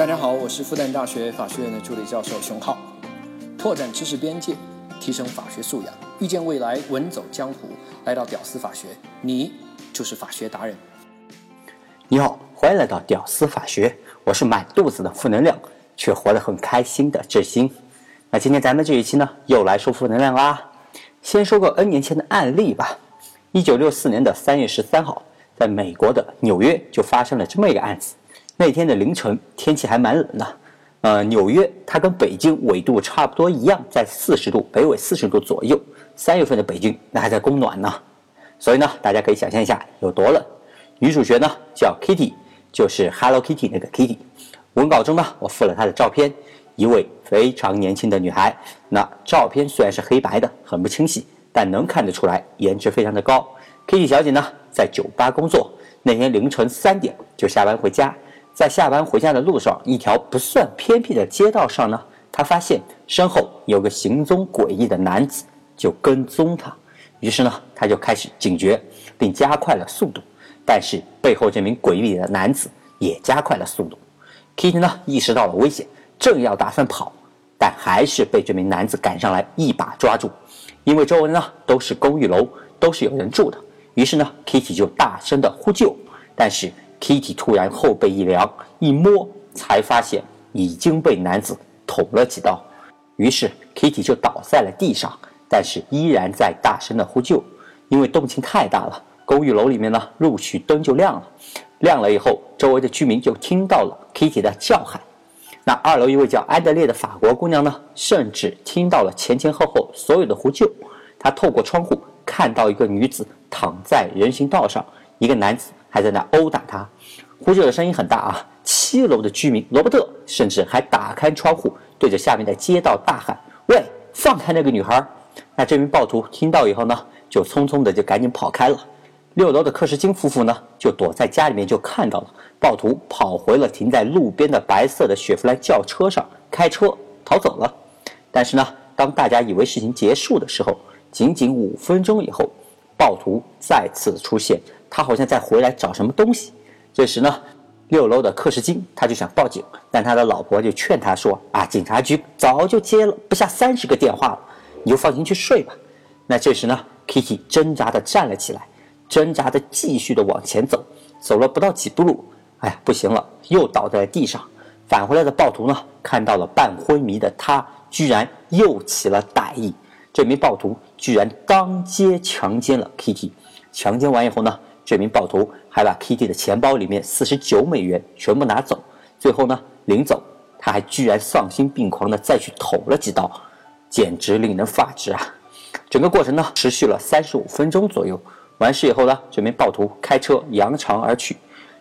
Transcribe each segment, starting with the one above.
大家好，我是复旦大学法学院的助理教授熊浩，拓展知识边界，提升法学素养，遇见未来，稳走江湖。来到屌丝法学，你就是法学达人。你好，欢迎来到屌丝法学，我是满肚子的负能量却活得很开心的志新。那今天咱们这一期呢，又来说负能量啦。先说个 N 年前的案例吧。一九六四年的三月十三号，在美国的纽约就发生了这么一个案子。那天的凌晨，天气还蛮冷的。呃，纽约它跟北京纬度差不多一样，在四十度，北纬四十度左右。三月份的北京，那还在供暖呢。所以呢，大家可以想象一下有多冷。女主角呢叫 Kitty，就是 Hello Kitty 那个 Kitty。文稿中呢，我附了她的照片，一位非常年轻的女孩。那照片虽然是黑白的，很不清晰。但能看得出来，颜值非常的高。Kitty 小姐呢，在酒吧工作。那天凌晨三点就下班回家，在下班回家的路上，一条不算偏僻的街道上呢，她发现身后有个行踪诡异的男子，就跟踪她。于是呢，她就开始警觉，并加快了速度。但是背后这名诡异的男子也加快了速度。Kitty 呢，意识到了危险，正要打算跑，但还是被这名男子赶上来，一把抓住。因为周围呢都是公寓楼，都是有人住的，于是呢，Kitty 就大声的呼救。但是 Kitty 突然后背一凉，一摸才发现已经被男子捅了几刀，于是 Kitty 就倒在了地上，但是依然在大声的呼救。因为动静太大了，公寓楼里面呢陆续灯就亮了，亮了以后，周围的居民就听到了 Kitty 的叫喊。那二楼一位叫安德烈的法国姑娘呢，甚至听到了前前后后所有的呼救。她透过窗户看到一个女子躺在人行道上，一个男子还在那殴打他。呼救的声音很大啊！七楼的居民罗伯特甚至还打开窗户，对着下面的街道大喊：“喂，放开那个女孩！”那这名暴徒听到以后呢，就匆匆的就赶紧跑开了。六楼的克什金夫妇呢，就躲在家里面，就看到了暴徒跑回了停在路边的白色的雪佛兰轿车上，开车逃走了。但是呢，当大家以为事情结束的时候，仅仅五分钟以后，暴徒再次出现，他好像在回来找什么东西。这时呢，六楼的克什金他就想报警，但他的老婆就劝他说：“啊，警察局早就接了不下三十个电话了，你就放心去睡吧。”那这时呢，Kitty 挣扎的站了起来。挣扎的继续的往前走，走了不到几步路，哎呀，不行了，又倒在了地上。返回来的暴徒呢，看到了半昏迷的他，居然又起了歹意。这名暴徒居然当街强奸了 Kitty。强奸完以后呢，这名暴徒还把 Kitty 的钱包里面四十九美元全部拿走。最后呢，临走他还居然丧心病狂的再去捅了几刀，简直令人发指啊！整个过程呢，持续了三十五分钟左右。完事以后呢，这名暴徒开车扬长而去。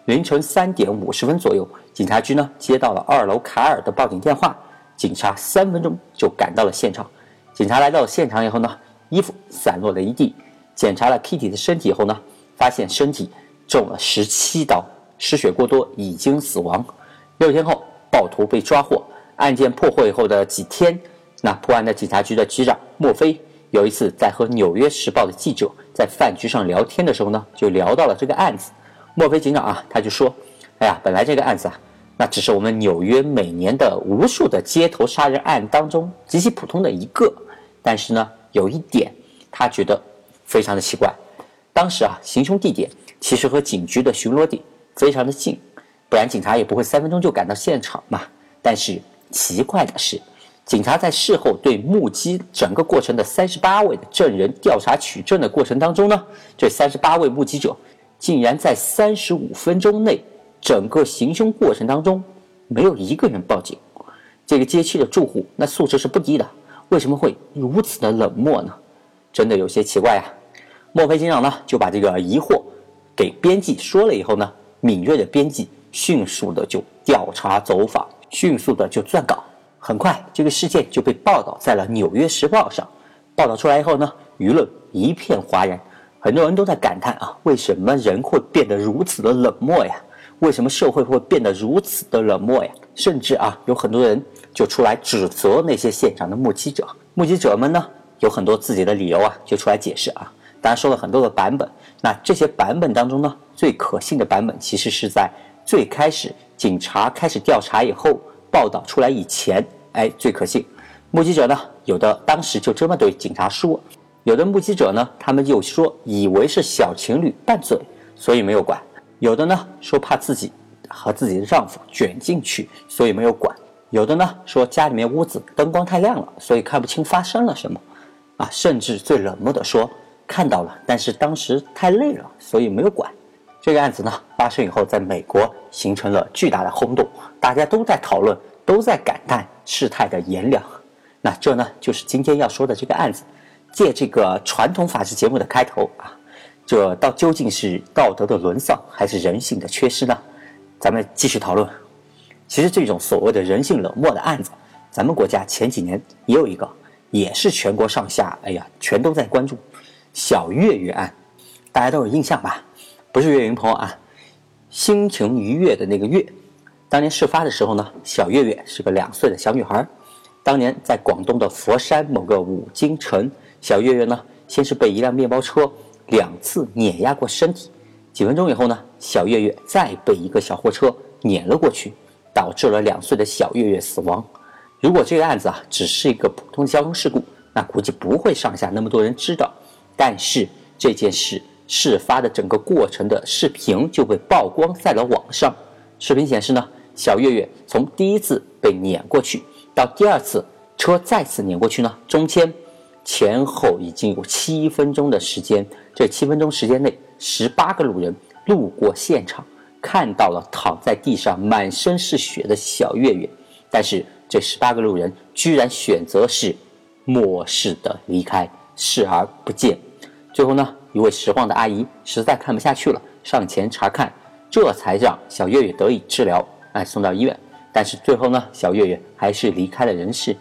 凌晨三点五十分左右，警察局呢接到了二楼卡尔的报警电话，警察三分钟就赶到了现场。警察来到现场以后呢，衣服散落了一地。检查了 Kitty 的身体以后呢，发现身体中了十七刀，失血过多，已经死亡。六天后，暴徒被抓获。案件破获以后的几天，那破案的警察局的局长莫菲有一次在和《纽约时报》的记者。在饭局上聊天的时候呢，就聊到了这个案子。墨菲警长啊，他就说：“哎呀，本来这个案子啊，那只是我们纽约每年的无数的街头杀人案当中极其普通的一个。但是呢，有一点他觉得非常的奇怪。当时啊，行凶地点其实和警局的巡逻点非常的近，不然警察也不会三分钟就赶到现场嘛。但是奇怪的是。”警察在事后对目击整个过程的三十八位的证人调查取证的过程当中呢，这三十八位目击者竟然在三十五分钟内，整个行凶过程当中没有一个人报警。这个街区的住户那素质是不低的，为什么会如此的冷漠呢？真的有些奇怪呀。墨菲警长呢就把这个疑惑给编辑说了以后呢，敏锐的编辑迅速的就调查走访，迅速的就撰稿。很快，这个事件就被报道在了《纽约时报》上。报道出来以后呢，舆论一片哗然，很多人都在感叹啊，为什么人会变得如此的冷漠呀？为什么社会会变得如此的冷漠呀？甚至啊，有很多人就出来指责那些现场的目击者。目击者们呢，有很多自己的理由啊，就出来解释啊。当然说了很多的版本。那这些版本当中呢，最可信的版本其实是在最开始警察开始调查以后报道出来以前，哎，最可信。目击者呢，有的当时就这么对警察说，有的目击者呢，他们就说以为是小情侣拌嘴，所以没有管；有的呢说怕自己和自己的丈夫卷进去，所以没有管；有的呢说家里面屋子灯光太亮了，所以看不清发生了什么。啊，甚至最冷漠的说看到了，但是当时太累了，所以没有管。这个案子呢发生以后，在美国形成了巨大的轰动，大家都在讨论，都在感叹事态的炎凉。那这呢就是今天要说的这个案子。借这个传统法制节目的开头啊，这到究竟是道德的沦丧还是人性的缺失呢？咱们继续讨论。其实这种所谓的人性冷漠的案子，咱们国家前几年也有一个。也是全国上下，哎呀，全都在关注小月月案，大家都有印象吧？不是岳云鹏啊，心情愉悦的那个月。当年事发的时候呢，小月月是个两岁的小女孩。当年在广东的佛山某个五金城，小月月呢，先是被一辆面包车两次碾压过身体，几分钟以后呢，小月月再被一个小货车碾了过去，导致了两岁的小月月死亡。如果这个案子啊只是一个普通的交通事故，那估计不会上下那么多人知道。但是这件事事发的整个过程的视频就被曝光在了网上。视频显示呢，小月月从第一次被碾过去到第二次车再次碾过去呢，中间前后已经有七分钟的时间。这七分钟时间内，十八个路人路过现场，看到了躺在地上满身是血的小月月，但是。这十八个路人居然选择是漠视的离开，视而不见。最后呢，一位拾荒的阿姨实在看不下去了，上前查看，这才让小月月得以治疗，哎，送到医院。但是最后呢，小月月还是离开了人世。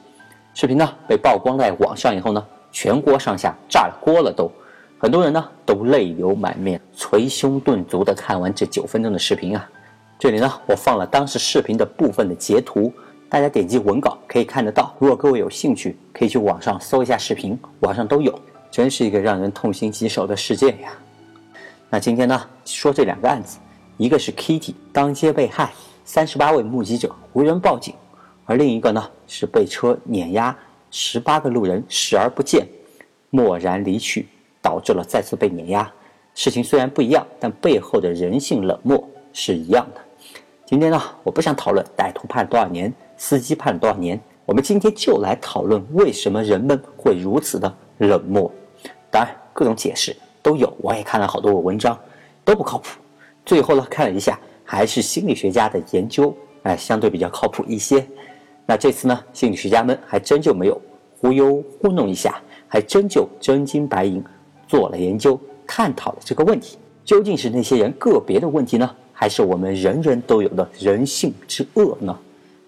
视频呢被曝光在网上以后呢，全国上下炸了锅了，都很多人呢都泪流满面，捶胸顿足的看完这九分钟的视频啊。这里呢，我放了当时视频的部分的截图。大家点击文稿可以看得到。如果各位有兴趣，可以去网上搜一下视频，网上都有。真是一个让人痛心疾首的事件呀。那今天呢，说这两个案子，一个是 Kitty 当街被害，三十八位目击者无人报警；而另一个呢，是被车碾压，十八个路人视而不见，默然离去，导致了再次被碾压。事情虽然不一样，但背后的人性冷漠是一样的。今天呢，我不想讨论歹徒判了多少年。司机判了多少年？我们今天就来讨论为什么人们会如此的冷漠。当然，各种解释都有，我也看了好多文章，都不靠谱。最后呢，看了一下，还是心理学家的研究，哎，相对比较靠谱一些。那这次呢，心理学家们还真就没有忽悠糊弄一下，还真就真金白银做了研究，探讨了这个问题：究竟是那些人个别的问题呢，还是我们人人都有的人性之恶呢？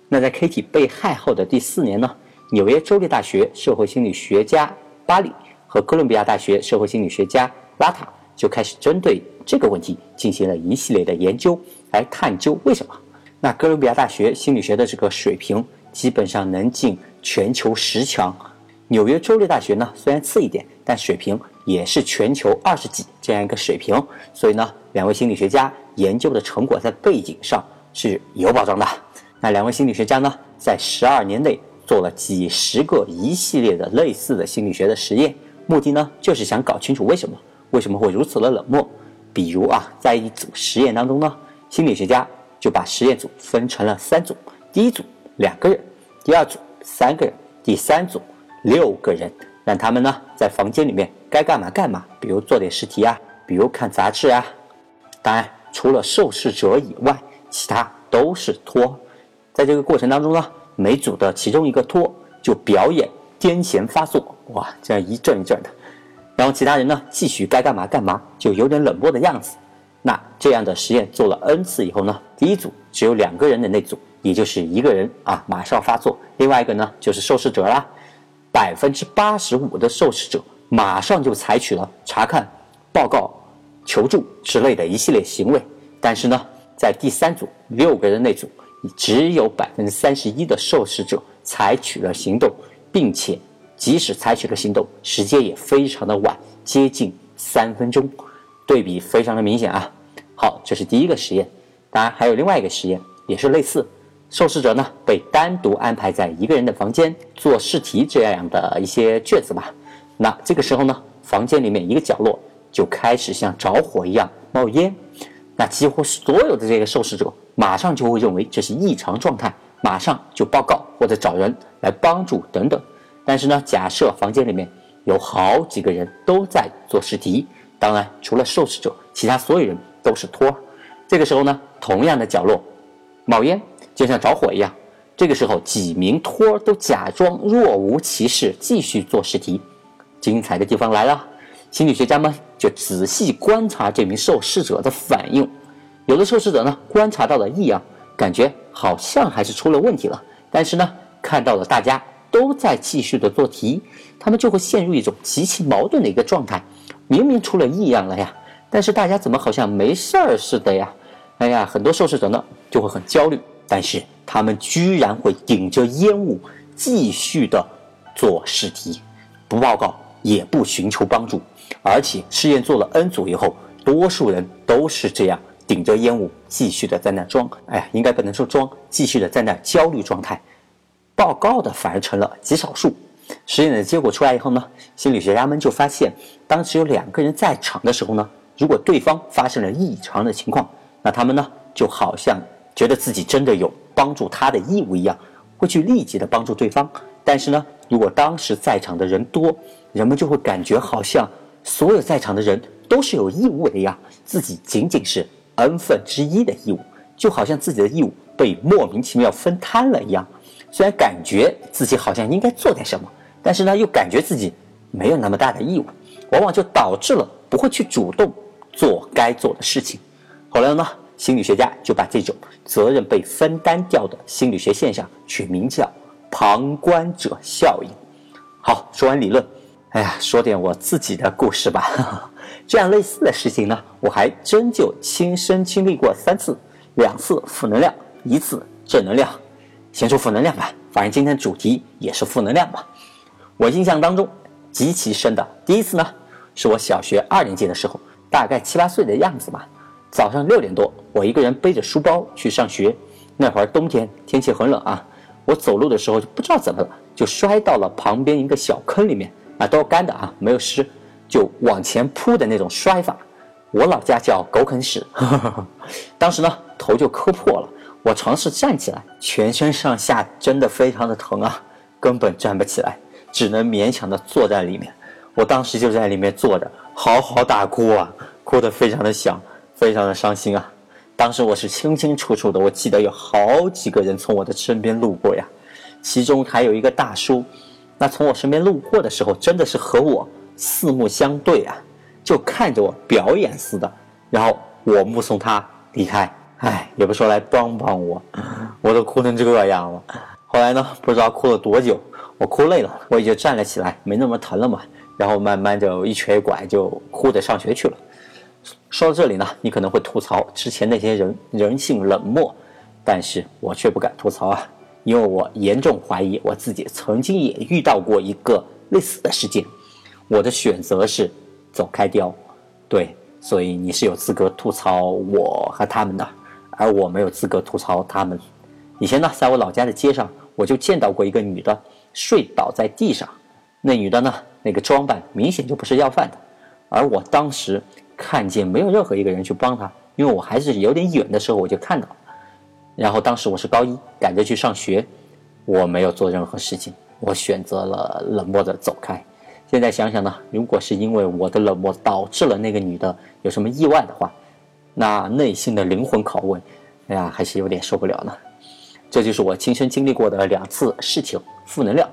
那在 Kitty 被害后的第四年呢，纽约州立大学社会心理学家巴里和哥伦比亚大学社会心理学家拉塔就开始针对这个问题进行了一系列的研究，来探究为什么。那哥伦比亚大学心理学的这个水平基本上能进全球十强，纽约州立大学呢虽然次一点，但水平也是全球二十几这样一个水平。所以呢，两位心理学家研究的成果在背景上是有保障的。那两位心理学家呢，在十二年内做了几十个一系列的类似的心理学的实验，目的呢就是想搞清楚为什么为什么会如此的冷漠。比如啊，在一组实验当中呢，心理学家就把实验组分成了三组：第一组两个人，第二组三个人，第三组六个人，让他们呢在房间里面该干嘛干嘛，比如做点试题啊，比如看杂志啊。当然，除了受试者以外，其他都是托。在这个过程当中呢，每组的其中一个托就表演癫痫发作，哇，这样一阵一阵的，然后其他人呢继续该干嘛干嘛，就有点冷漠的样子。那这样的实验做了 n 次以后呢，第一组只有两个人的那组，也就是一个人啊马上发作，另外一个呢就是受试者啦，百分之八十五的受试者马上就采取了查看、报告、求助之类的一系列行为，但是呢，在第三组六个人那组。只有百分之三十一的受试者采取了行动，并且即使采取了行动，时间也非常的晚，接近三分钟，对比非常的明显啊。好，这是第一个实验。当然还有另外一个实验，也是类似，受试者呢被单独安排在一个人的房间做试题这样的一些卷子吧。那这个时候呢，房间里面一个角落就开始像着火一样冒烟，那几乎所有的这个受试者马上就会认为这是异常状态，马上就报告或者找人来帮助等等。但是呢，假设房间里面有好几个人都在做试题，当然除了受试者，其他所有人都是托。这个时候呢，同样的角落冒烟，就像着火一样。这个时候，几名托都假装若无其事，继续做试题。精彩的地方来了，心理学家们就仔细观察这名受试者的反应。有的受试者呢，观察到了异样，感觉好像还是出了问题了。但是呢，看到了大家都在继续的做题，他们就会陷入一种极其矛盾的一个状态。明明出了异样了呀，但是大家怎么好像没事儿似的呀？哎呀，很多受试者呢就会很焦虑，但是他们居然会顶着烟雾继续的做试题，不报告。也不寻求帮助，而且试验做了 N 组以后，多数人都是这样顶着烟雾继续的在那装。哎呀，应该不能说装，继续的在那焦虑状态。报告的反而成了极少数。实验的结果出来以后呢，心理学家们就发现，当只有两个人在场的时候呢，如果对方发生了异常的情况，那他们呢就好像觉得自己真的有帮助他的义务一样，会去立即的帮助对方。但是呢，如果当时在场的人多，人们就会感觉好像所有在场的人都是有义务的呀，自己仅仅是 n 分之一的义务，就好像自己的义务被莫名其妙分摊了一样。虽然感觉自己好像应该做点什么，但是呢，又感觉自己没有那么大的义务，往往就导致了不会去主动做该做的事情。后来呢，心理学家就把这种责任被分担掉的心理学现象取名叫旁观者效应。好，说完理论。哎呀，说点我自己的故事吧。这样类似的事情呢，我还真就亲身经历过三次，两次负能量，一次正能量。先说负能量吧，反正今天主题也是负能量嘛。我印象当中极其深的第一次呢，是我小学二年级的时候，大概七八岁的样子吧。早上六点多，我一个人背着书包去上学。那会儿冬天，天气很冷啊。我走路的时候就不知道怎么了，就摔到了旁边一个小坑里面。啊，都是干的啊，没有湿，就往前扑的那种摔法，我老家叫狗啃屎。当时呢，头就磕破了。我尝试站起来，全身上下真的非常的疼啊，根本站不起来，只能勉强的坐在里面。我当时就在里面坐着，嚎嚎大哭啊，哭得非常的响，非常的伤心啊。当时我是清清楚楚的，我记得有好几个人从我的身边路过呀，其中还有一个大叔。那从我身边路过的时候，真的是和我四目相对啊，就看着我表演似的。然后我目送他离开，哎，也不说来帮帮我，我都哭成这样了。后来呢，不知道哭了多久，我哭累了，我也就站了起来，没那么疼了嘛。然后慢慢就一瘸一拐就哭着上学去了。说到这里呢，你可能会吐槽之前那些人人性冷漠，但是我却不敢吐槽啊。因为我严重怀疑我自己曾经也遇到过一个类似的事件，我的选择是走开掉，对，所以你是有资格吐槽我和他们的，而我没有资格吐槽他们。以前呢，在我老家的街上，我就见到过一个女的睡倒在地上，那女的呢，那个装扮明显就不是要饭的，而我当时看见没有任何一个人去帮她，因为我还是有点远的时候我就看到了。然后当时我是高一，赶着去上学，我没有做任何事情，我选择了冷漠的走开。现在想想呢，如果是因为我的冷漠导致了那个女的有什么意外的话，那内心的灵魂拷问，哎呀，还是有点受不了呢。这就是我亲身经历过的两次事情，负能量。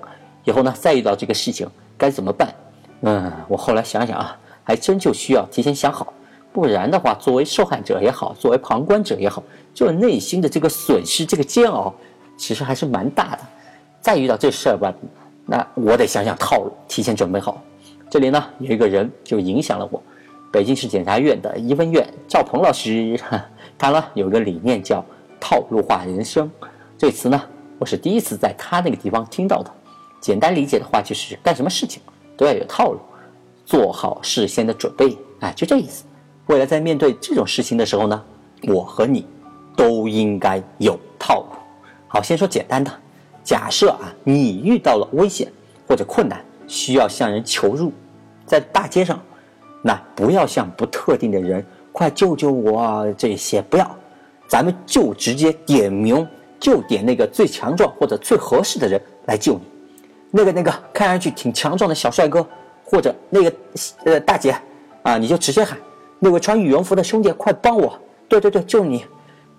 以后呢，再遇到这个事情该怎么办？嗯，我后来想想啊，还真就需要提前想好。不然的话，作为受害者也好，作为旁观者也好，就内心的这个损失、这个煎熬，其实还是蛮大的。再遇到这事儿吧，那我得想想套路，提前准备好。这里呢，有一个人就影响了我，北京市检察院的一分院赵鹏老师，他呢有个理念叫套路化人生，这词呢，我是第一次在他那个地方听到的。简单理解的话，就是干什么事情都要有套路，做好事先的准备，哎，就这意思。未来在面对这种事情的时候呢，我和你都应该有套路。好，先说简单的，假设啊，你遇到了危险或者困难，需要向人求助，在大街上，那不要向不特定的人“快救救我”这些，不要，咱们就直接点名，就点那个最强壮或者最合适的人来救你。那个那个看上去挺强壮的小帅哥，或者那个呃大姐啊，你就直接喊那位穿羽绒服的兄弟，快帮我！对对对，就是你，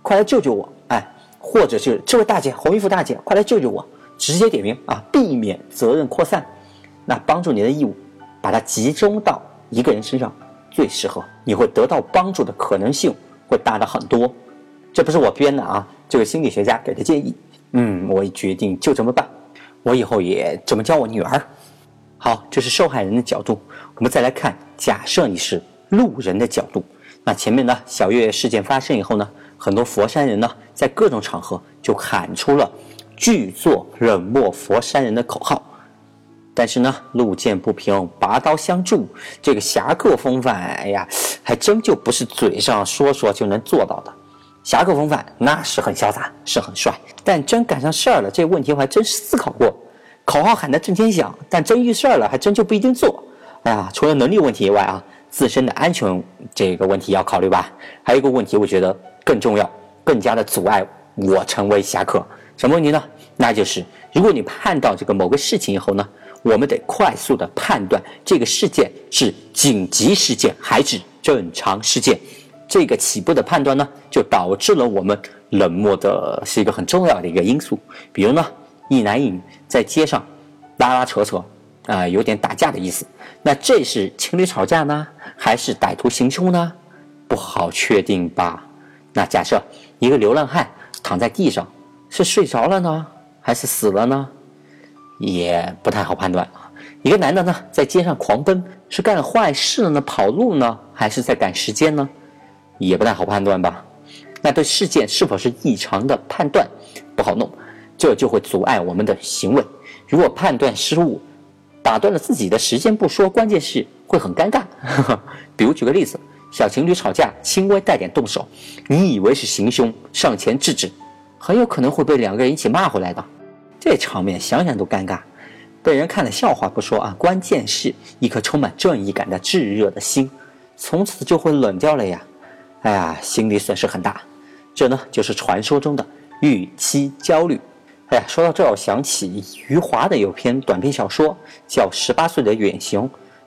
快来救救我！哎。或者是这位大姐，红衣服大姐，快来救救我！直接点名啊，避免责任扩散。那帮助你的义务，把它集中到一个人身上最适合，你会得到帮助的可能性会大的很多。这不是我编的啊，这个心理学家给的建议。嗯，我决定就这么办，我以后也这么教我女儿。好，这是受害人的角度，我们再来看，假设你是路人的角度。那前面呢，小月事件发生以后呢？很多佛山人呢，在各种场合就喊出了“拒做冷漠佛山人”的口号。但是呢，路见不平，拔刀相助，这个侠客风范，哎呀，还真就不是嘴上说说就能做到的。侠客风范那是很潇洒，是很帅，但真赶上事儿了，这问题我还真思考过。口号喊得震天响，但真遇事儿了，还真就不一定做。哎呀，除了能力问题以外啊，自身的安全这个问题要考虑吧。还有一个问题，我觉得。更重要，更加的阻碍我成为侠客。什么问题呢？那就是如果你判到这个某个事情以后呢，我们得快速的判断这个事件是紧急事件还是正常事件。这个起步的判断呢，就导致了我们冷漠的是一个很重要的一个因素。比如呢，一男一女在街上拉拉扯扯，啊，有点打架的意思。那这是情侣吵架呢，还是歹徒行凶呢？不好确定吧。那假设一个流浪汉躺在地上，是睡着了呢，还是死了呢？也不太好判断啊。一个男的呢，在街上狂奔，是干了坏事了呢，跑路呢，还是在赶时间呢？也不太好判断吧。那对事件是否是异常的判断不好弄，这就会阻碍我们的行为。如果判断失误，打断了自己的时间不说，关键是会很尴尬。比如举个例子。小情侣吵架，轻微带点动手，你以为是行凶，上前制止，很有可能会被两个人一起骂回来的。这场面想想都尴尬，被人看了笑话不说啊，关键是一颗充满正义感的炙热的心，从此就会冷掉了呀。哎呀，心理损失很大。这呢，就是传说中的预期焦虑。哎呀，说到这儿，我想起余华的有篇短篇小说叫《十八岁的远行》，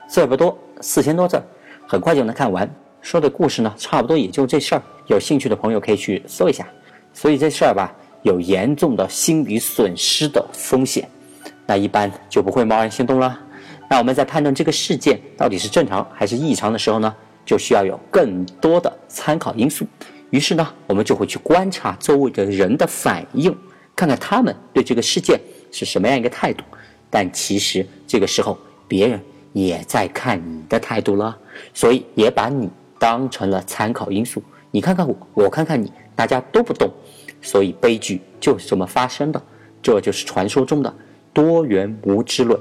字儿不多，四千多字，很快就能看完。说的故事呢，差不多也就这事儿。有兴趣的朋友可以去搜一下。所以这事儿吧，有严重的心理损失的风险，那一般就不会贸然行动了。那我们在判断这个事件到底是正常还是异常的时候呢，就需要有更多的参考因素。于是呢，我们就会去观察周围的人的反应，看看他们对这个事件是什么样一个态度。但其实这个时候，别人也在看你的态度了，所以也把你。当成了参考因素，你看看我，我看看你，大家都不动，所以悲剧就是这么发生的。这就是传说中的多元无知论。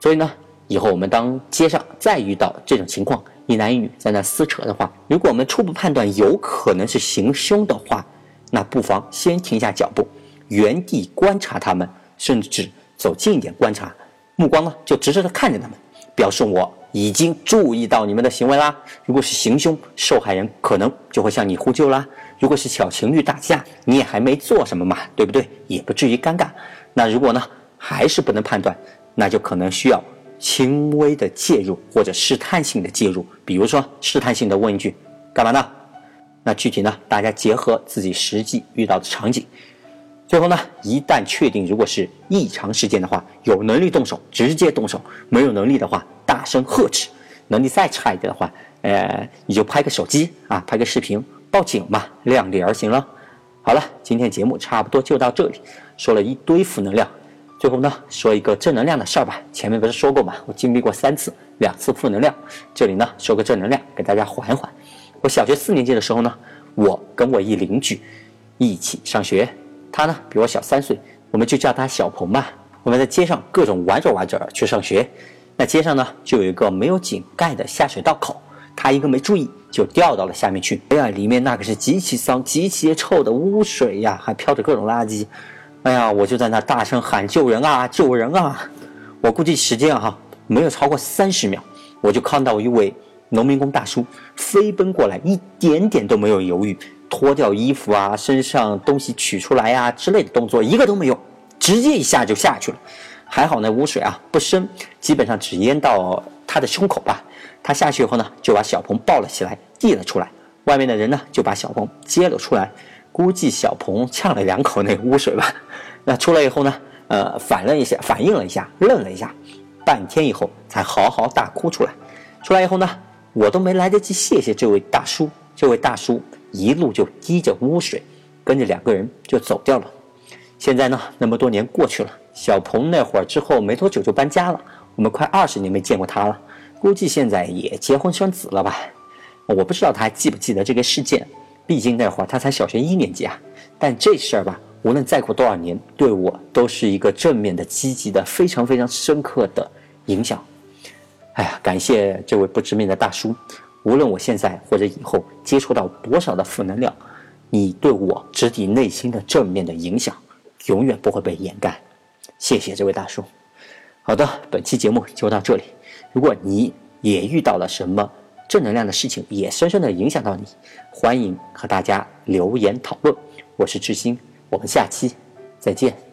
所以呢，以后我们当街上再遇到这种情况，一男一女在那撕扯的话，如果我们初步判断有可能是行凶的话，那不妨先停下脚步，原地观察他们，甚至走近一点观察，目光呢就直直的看着他们，表示我。已经注意到你们的行为啦。如果是行凶，受害人可能就会向你呼救啦。如果是小情侣打架，你也还没做什么嘛，对不对？也不至于尴尬。那如果呢，还是不能判断，那就可能需要轻微的介入或者试探性的介入。比如说，试探性的问一句：“干嘛呢？”那具体呢，大家结合自己实际遇到的场景。最后呢，一旦确定如果是异常事件的话，有能力动手直接动手，没有能力的话大声呵斥，能力再差一点的话，呃，你就拍个手机啊，拍个视频报警嘛，量力而行了。好了，今天节目差不多就到这里，说了一堆负能量，最后呢说一个正能量的事儿吧。前面不是说过嘛，我经历过三次，两次负能量，这里呢说个正能量给大家缓缓。我小学四年级的时候呢，我跟我一邻居一起上学。他呢比我小三岁，我们就叫他小鹏吧。我们在街上各种玩着玩着去上学，那街上呢就有一个没有井盖的下水道口，他一个没注意就掉到了下面去。哎呀，里面那可是极其脏、极其臭的污水呀，还飘着各种垃圾。哎呀，我就在那大声喊救人啊，救人啊！我估计时间哈没有超过三十秒，我就看到一位农民工大叔飞奔过来，一点点都没有犹豫，脱掉衣服啊，身上东西取出来呀之类的动作一个都没有，直接一下就下去了。还好那污水啊不深，基本上只淹到他的胸口吧。他下去以后呢，就把小鹏抱了起来，递了出来。外面的人呢就把小鹏接了出来，估计小鹏呛了两口那污水吧。那出来以后呢？呃，反了一下，反应了一下，愣了一下，半天以后才嚎嚎大哭出来。出来以后呢，我都没来得及谢谢这位大叔，这位大叔一路就滴着污水，跟着两个人就走掉了。现在呢，那么多年过去了，小鹏那会儿之后没多久就搬家了，我们快二十年没见过他了，估计现在也结婚生子了吧？我不知道他还记不记得这个事件，毕竟那会儿他才小学一年级啊。但这事儿吧。无论再过多少年，对我都是一个正面的、积极的、非常非常深刻的影响。哎呀，感谢这位不知名的大叔。无论我现在或者以后接触到多少的负能量，你对我直抵内心的正面的影响，永远不会被掩盖。谢谢这位大叔。好的，本期节目就到这里。如果你也遇到了什么正能量的事情，也深深的影响到你，欢迎和大家留言讨论。我是志新。我们下期再见。